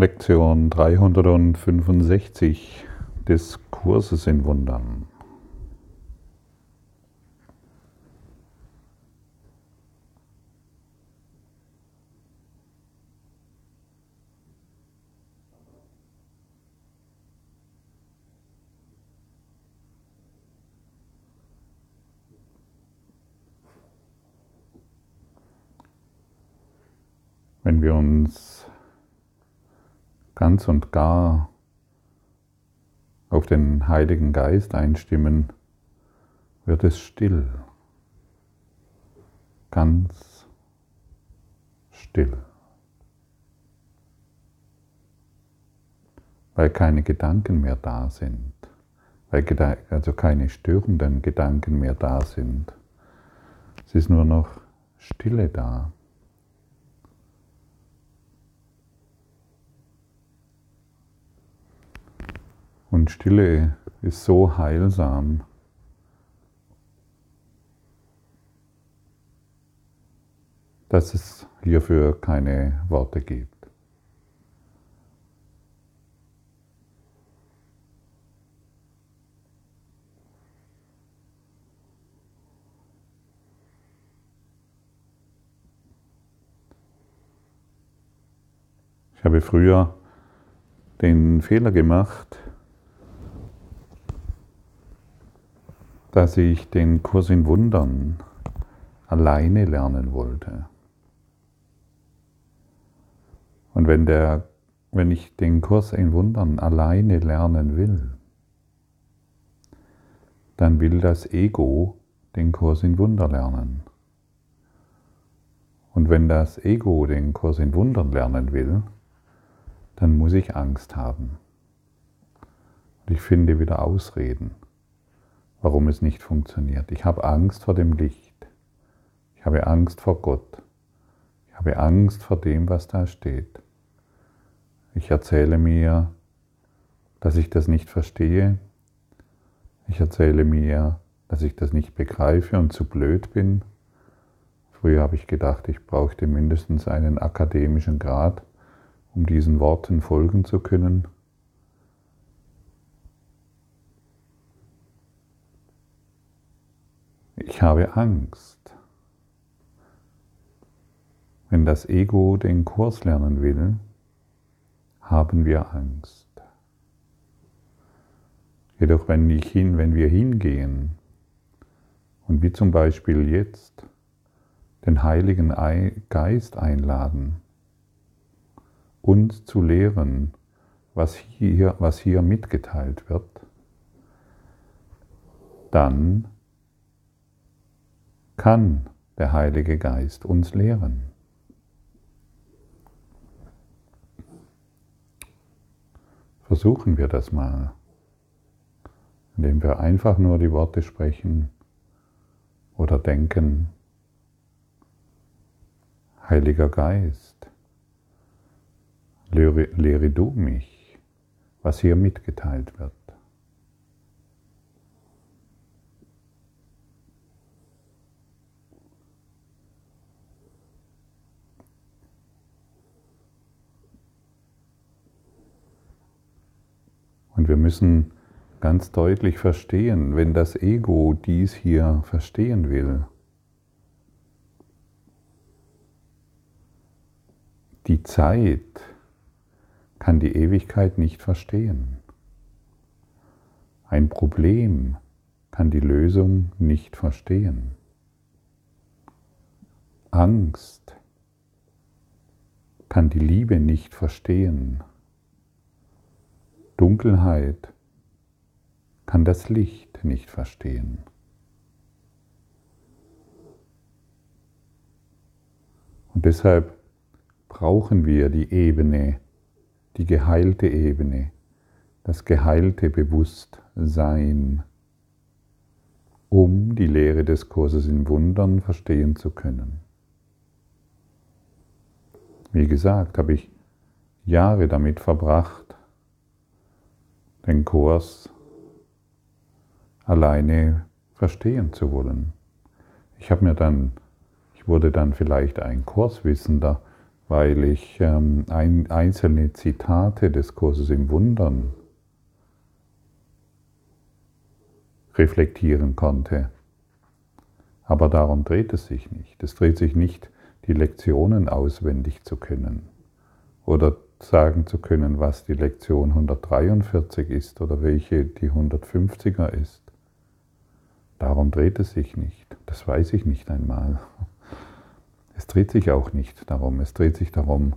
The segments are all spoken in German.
Lektion 365 des Kurses in Wundern. Wenn wir uns ganz und gar auf den Heiligen Geist einstimmen, wird es still, ganz still, weil keine Gedanken mehr da sind, weil also keine störenden Gedanken mehr da sind. Es ist nur noch Stille da. Und Stille ist so heilsam. dass es hierfür keine Worte gibt. Ich habe früher den Fehler gemacht, dass ich den Kurs in Wundern alleine lernen wollte. Und wenn, der, wenn ich den Kurs in Wundern alleine lernen will, dann will das Ego den Kurs in Wunder lernen. Und wenn das Ego den Kurs in Wundern lernen will, dann muss ich Angst haben. Und ich finde wieder Ausreden warum es nicht funktioniert. Ich habe Angst vor dem Licht. Ich habe Angst vor Gott. Ich habe Angst vor dem, was da steht. Ich erzähle mir, dass ich das nicht verstehe. Ich erzähle mir, dass ich das nicht begreife und zu blöd bin. Früher habe ich gedacht, ich brauchte mindestens einen akademischen Grad, um diesen Worten folgen zu können. Ich habe Angst. Wenn das Ego den Kurs lernen will, haben wir Angst. Jedoch wenn, hin, wenn wir hingehen und wie zum Beispiel jetzt den Heiligen Geist einladen, uns zu lehren, was hier, was hier mitgeteilt wird, dann kann der Heilige Geist uns lehren. Versuchen wir das mal, indem wir einfach nur die Worte sprechen oder denken, Heiliger Geist, lehre, lehre du mich, was hier mitgeteilt wird. Und wir müssen ganz deutlich verstehen, wenn das Ego dies hier verstehen will, die Zeit kann die Ewigkeit nicht verstehen. Ein Problem kann die Lösung nicht verstehen. Angst kann die Liebe nicht verstehen. Dunkelheit kann das Licht nicht verstehen. Und deshalb brauchen wir die Ebene, die geheilte Ebene, das geheilte Bewusstsein, um die Lehre des Kurses in Wundern verstehen zu können. Wie gesagt, habe ich Jahre damit verbracht, den Kurs alleine verstehen zu wollen. Ich habe mir dann, ich wurde dann vielleicht ein Kurswissender, weil ich ähm, ein, einzelne Zitate des Kurses im Wundern reflektieren konnte. Aber darum dreht es sich nicht. Es dreht sich nicht, die Lektionen auswendig zu können oder sagen zu können, was die Lektion 143 ist oder welche die 150er ist. Darum dreht es sich nicht. Das weiß ich nicht einmal. Es dreht sich auch nicht darum. Es dreht sich darum,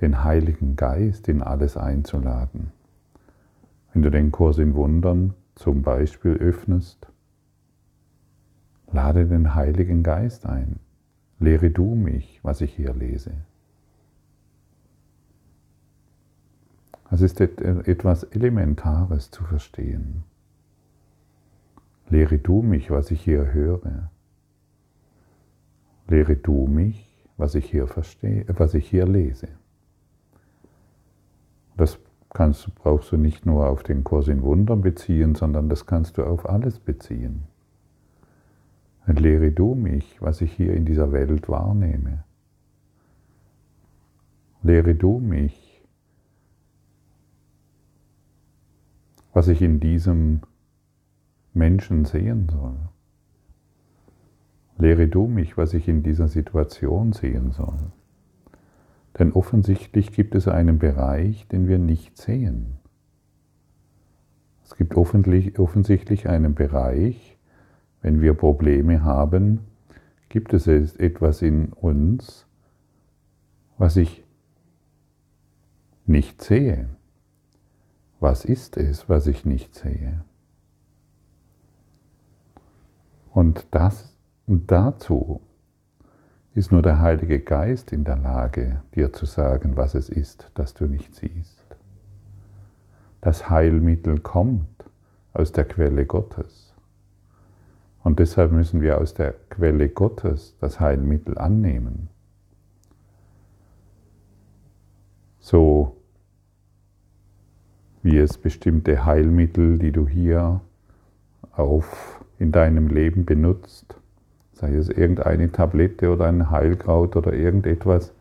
den Heiligen Geist in alles einzuladen. Wenn du den Kurs in Wundern zum Beispiel öffnest, lade den Heiligen Geist ein. Lehre du mich, was ich hier lese. Es ist etwas Elementares zu verstehen. Lehre du mich, was ich hier höre. Lehre du mich, was ich hier verstehe, was ich hier lese. Das kannst, brauchst du nicht nur auf den Kurs in Wundern beziehen, sondern das kannst du auf alles beziehen. Und lehre du mich, was ich hier in dieser Welt wahrnehme. Lehre du mich, was ich in diesem Menschen sehen soll. Lehre du mich, was ich in dieser Situation sehen soll. Denn offensichtlich gibt es einen Bereich, den wir nicht sehen. Es gibt offensichtlich einen Bereich, wenn wir Probleme haben, gibt es etwas in uns, was ich nicht sehe. Was ist es, was ich nicht sehe? Und das dazu ist nur der Heilige Geist in der Lage, dir zu sagen, was es ist, das du nicht siehst. Das Heilmittel kommt aus der Quelle Gottes. Und deshalb müssen wir aus der Quelle Gottes das Heilmittel annehmen. So wie es bestimmte Heilmittel, die du hier auf in deinem Leben benutzt, sei es irgendeine Tablette oder ein Heilkraut oder irgendetwas,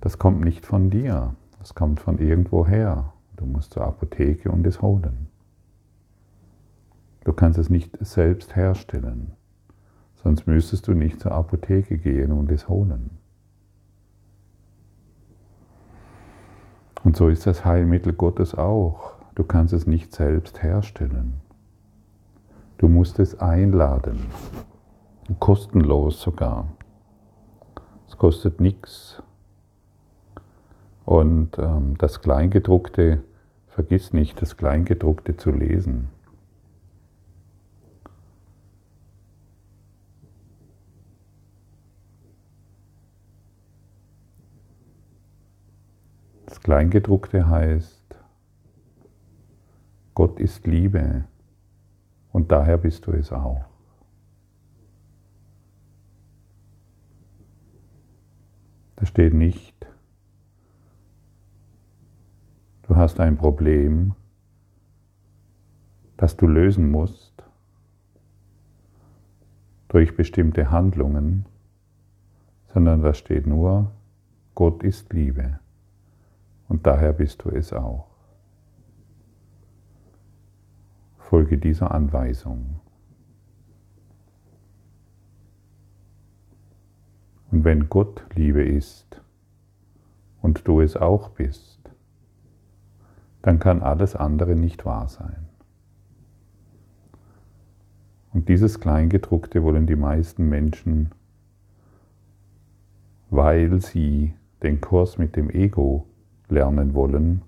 das kommt nicht von dir, das kommt von irgendwoher. Du musst zur Apotheke und es holen. Du kannst es nicht selbst herstellen, sonst müsstest du nicht zur Apotheke gehen und es holen. Und so ist das Heilmittel Gottes auch. Du kannst es nicht selbst herstellen. Du musst es einladen, kostenlos sogar. Es kostet nichts. Und ähm, das Kleingedruckte, vergiss nicht, das Kleingedruckte zu lesen. Kleingedruckte heißt, Gott ist Liebe und daher bist du es auch. Da steht nicht, du hast ein Problem, das du lösen musst durch bestimmte Handlungen, sondern da steht nur, Gott ist Liebe und daher bist du es auch. Folge dieser Anweisung. Und wenn Gott Liebe ist und du es auch bist, dann kann alles andere nicht wahr sein. Und dieses Kleingedruckte wollen die meisten Menschen, weil sie den Kurs mit dem Ego lernen wollen,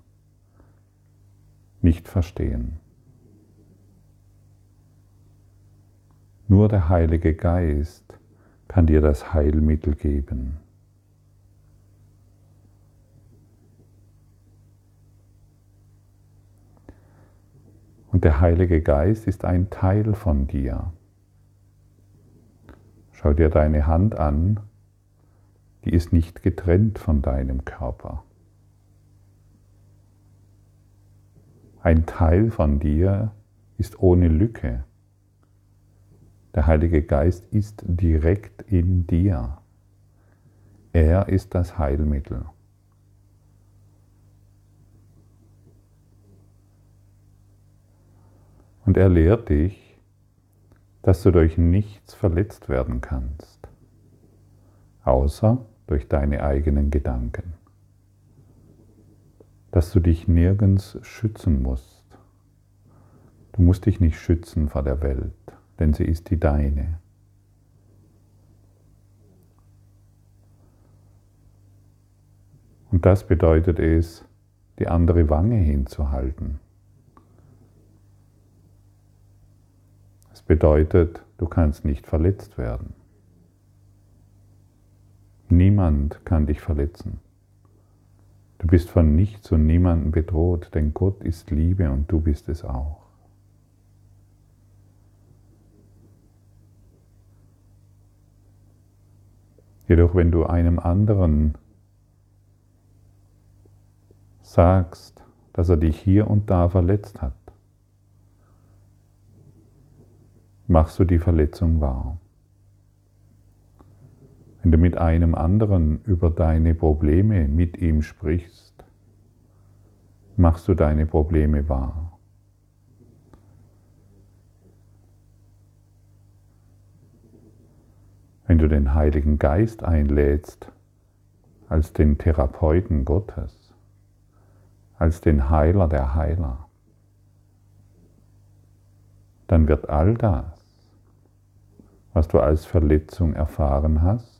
nicht verstehen. Nur der Heilige Geist kann dir das Heilmittel geben. Und der Heilige Geist ist ein Teil von dir. Schau dir deine Hand an, die ist nicht getrennt von deinem Körper. Ein Teil von dir ist ohne Lücke. Der Heilige Geist ist direkt in dir. Er ist das Heilmittel. Und er lehrt dich, dass du durch nichts verletzt werden kannst, außer durch deine eigenen Gedanken. Dass du dich nirgends schützen musst. Du musst dich nicht schützen vor der Welt, denn sie ist die deine. Und das bedeutet es, die andere Wange hinzuhalten. Es bedeutet, du kannst nicht verletzt werden. Niemand kann dich verletzen. Du bist von nichts und niemandem bedroht, denn Gott ist Liebe und du bist es auch. Jedoch wenn du einem anderen sagst, dass er dich hier und da verletzt hat, machst du die Verletzung wahr. Wenn du mit einem anderen über deine Probleme mit ihm sprichst, machst du deine Probleme wahr. Wenn du den Heiligen Geist einlädst als den Therapeuten Gottes, als den Heiler der Heiler, dann wird all das, was du als Verletzung erfahren hast,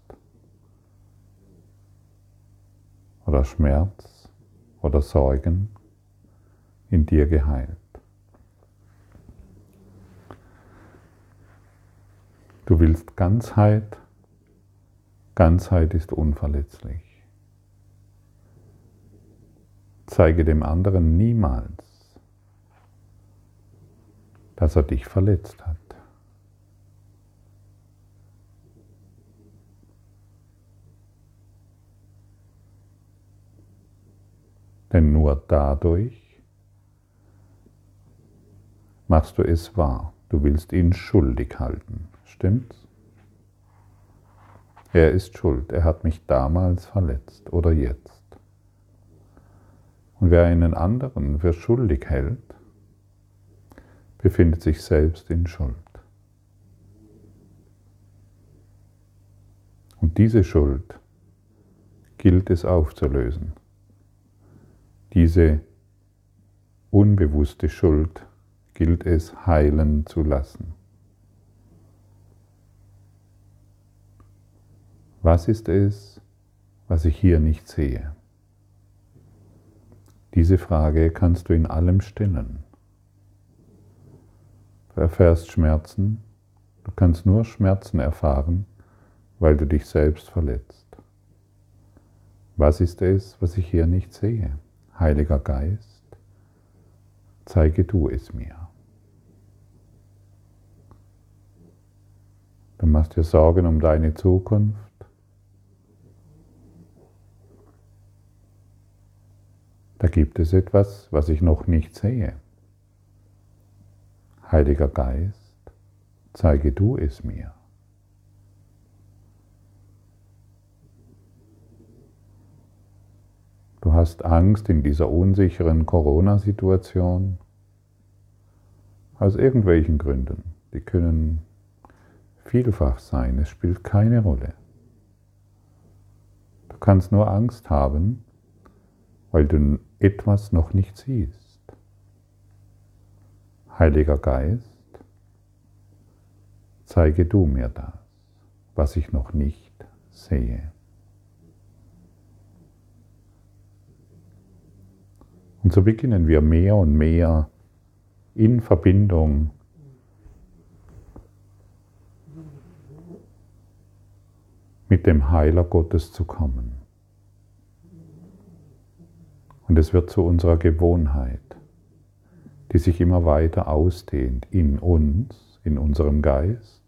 oder Schmerz oder Sorgen in dir geheilt. Du willst Ganzheit, Ganzheit ist unverletzlich. Zeige dem anderen niemals, dass er dich verletzt hat. Denn nur dadurch machst du es wahr. Du willst ihn schuldig halten. Stimmt's? Er ist schuld. Er hat mich damals verletzt oder jetzt. Und wer einen anderen für schuldig hält, befindet sich selbst in Schuld. Und diese Schuld gilt es aufzulösen. Diese unbewusste Schuld gilt es heilen zu lassen. Was ist es, was ich hier nicht sehe? Diese Frage kannst du in allem stellen. Du erfährst Schmerzen, du kannst nur Schmerzen erfahren, weil du dich selbst verletzt. Was ist es, was ich hier nicht sehe? Heiliger Geist, zeige du es mir. Du machst dir Sorgen um deine Zukunft. Da gibt es etwas, was ich noch nicht sehe. Heiliger Geist, zeige du es mir. Du hast Angst in dieser unsicheren Corona-Situation aus irgendwelchen Gründen. Die können vielfach sein, es spielt keine Rolle. Du kannst nur Angst haben, weil du etwas noch nicht siehst. Heiliger Geist, zeige du mir das, was ich noch nicht sehe. Und so beginnen wir mehr und mehr in Verbindung mit dem Heiler Gottes zu kommen. Und es wird zu unserer Gewohnheit, die sich immer weiter ausdehnt in uns, in unserem Geist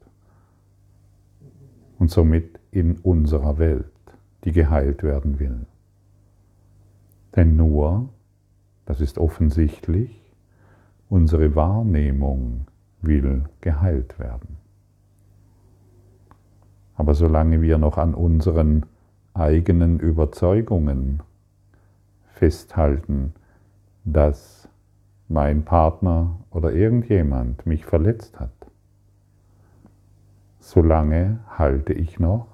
und somit in unserer Welt, die geheilt werden will. Denn nur das ist offensichtlich, unsere Wahrnehmung will geheilt werden. Aber solange wir noch an unseren eigenen Überzeugungen festhalten, dass mein Partner oder irgendjemand mich verletzt hat. Solange halte ich noch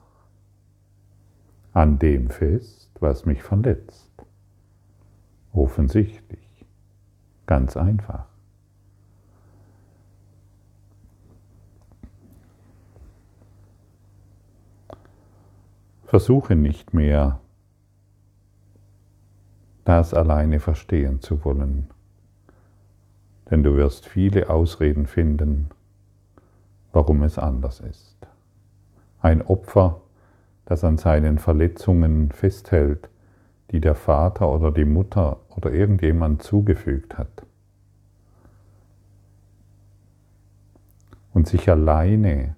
an dem fest, was mich verletzt. Offensichtlich. Ganz einfach. Versuche nicht mehr, das alleine verstehen zu wollen, denn du wirst viele Ausreden finden, warum es anders ist. Ein Opfer, das an seinen Verletzungen festhält, die der Vater oder die Mutter oder irgendjemand zugefügt hat. Und sich alleine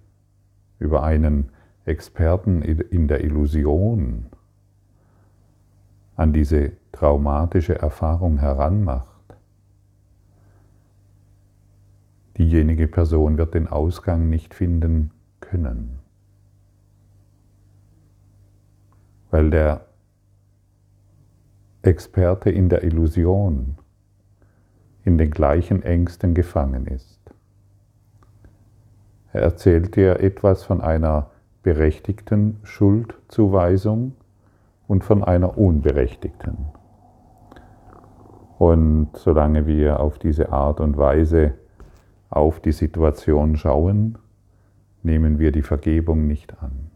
über einen Experten in der Illusion an diese traumatische Erfahrung heranmacht, diejenige Person wird den Ausgang nicht finden können, weil der Experte in der Illusion in den gleichen Ängsten gefangen ist. Er erzählt dir etwas von einer berechtigten Schuldzuweisung und von einer unberechtigten. Und solange wir auf diese Art und Weise auf die Situation schauen, nehmen wir die Vergebung nicht an.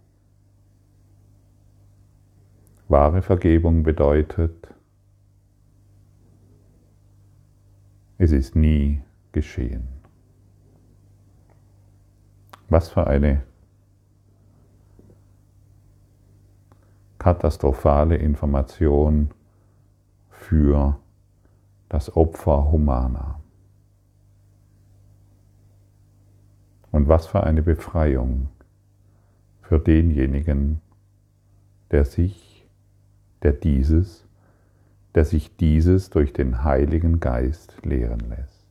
Wahre Vergebung bedeutet, es ist nie geschehen. Was für eine katastrophale Information für das Opfer Humana. Und was für eine Befreiung für denjenigen, der sich, der dieses, der sich dieses durch den Heiligen Geist lehren lässt.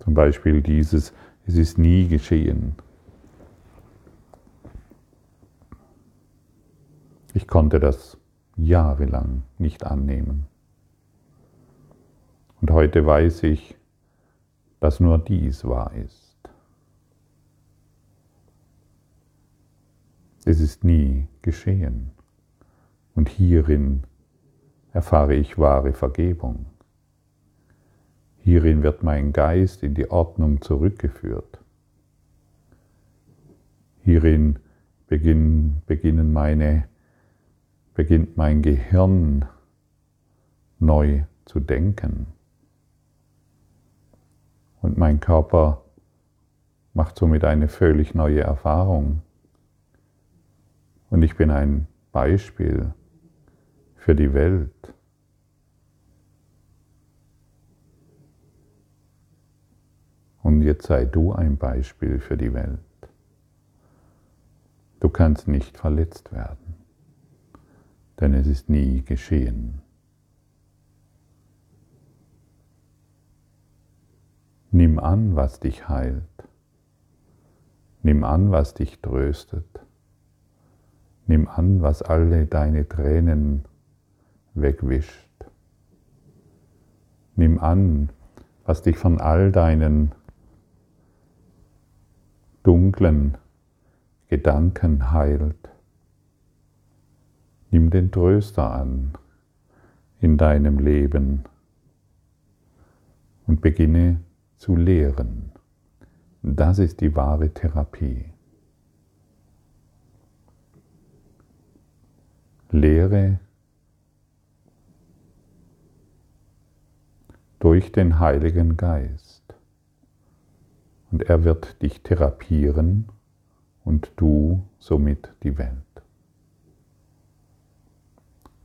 Zum Beispiel dieses, es ist nie geschehen, Ich konnte das jahrelang nicht annehmen. Und heute weiß ich, dass nur dies wahr ist. Es ist nie geschehen. Und hierin erfahre ich wahre Vergebung. Hierin wird mein Geist in die Ordnung zurückgeführt. Hierin beginnen meine beginnt mein Gehirn neu zu denken. Und mein Körper macht somit eine völlig neue Erfahrung. Und ich bin ein Beispiel für die Welt. Und jetzt sei du ein Beispiel für die Welt. Du kannst nicht verletzt werden denn es ist nie geschehen. Nimm an, was dich heilt. Nimm an, was dich tröstet. Nimm an, was alle deine Tränen wegwischt. Nimm an, was dich von all deinen dunklen Gedanken heilt. Nimm den Tröster an in deinem Leben und beginne zu lehren. Das ist die wahre Therapie. Lehre durch den Heiligen Geist. Und er wird dich therapieren und du somit die Welt.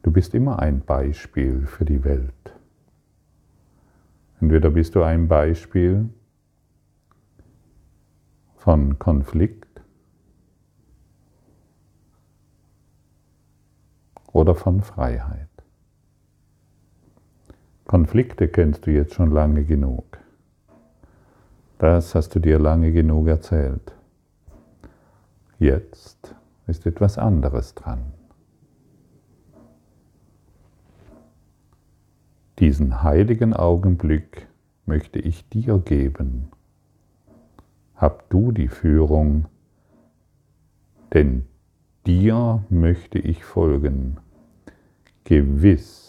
Du bist immer ein Beispiel für die Welt. Entweder bist du ein Beispiel von Konflikt oder von Freiheit. Konflikte kennst du jetzt schon lange genug. Das hast du dir lange genug erzählt. Jetzt ist etwas anderes dran. Diesen heiligen Augenblick möchte ich dir geben. Hab du die Führung, denn dir möchte ich folgen, gewiss,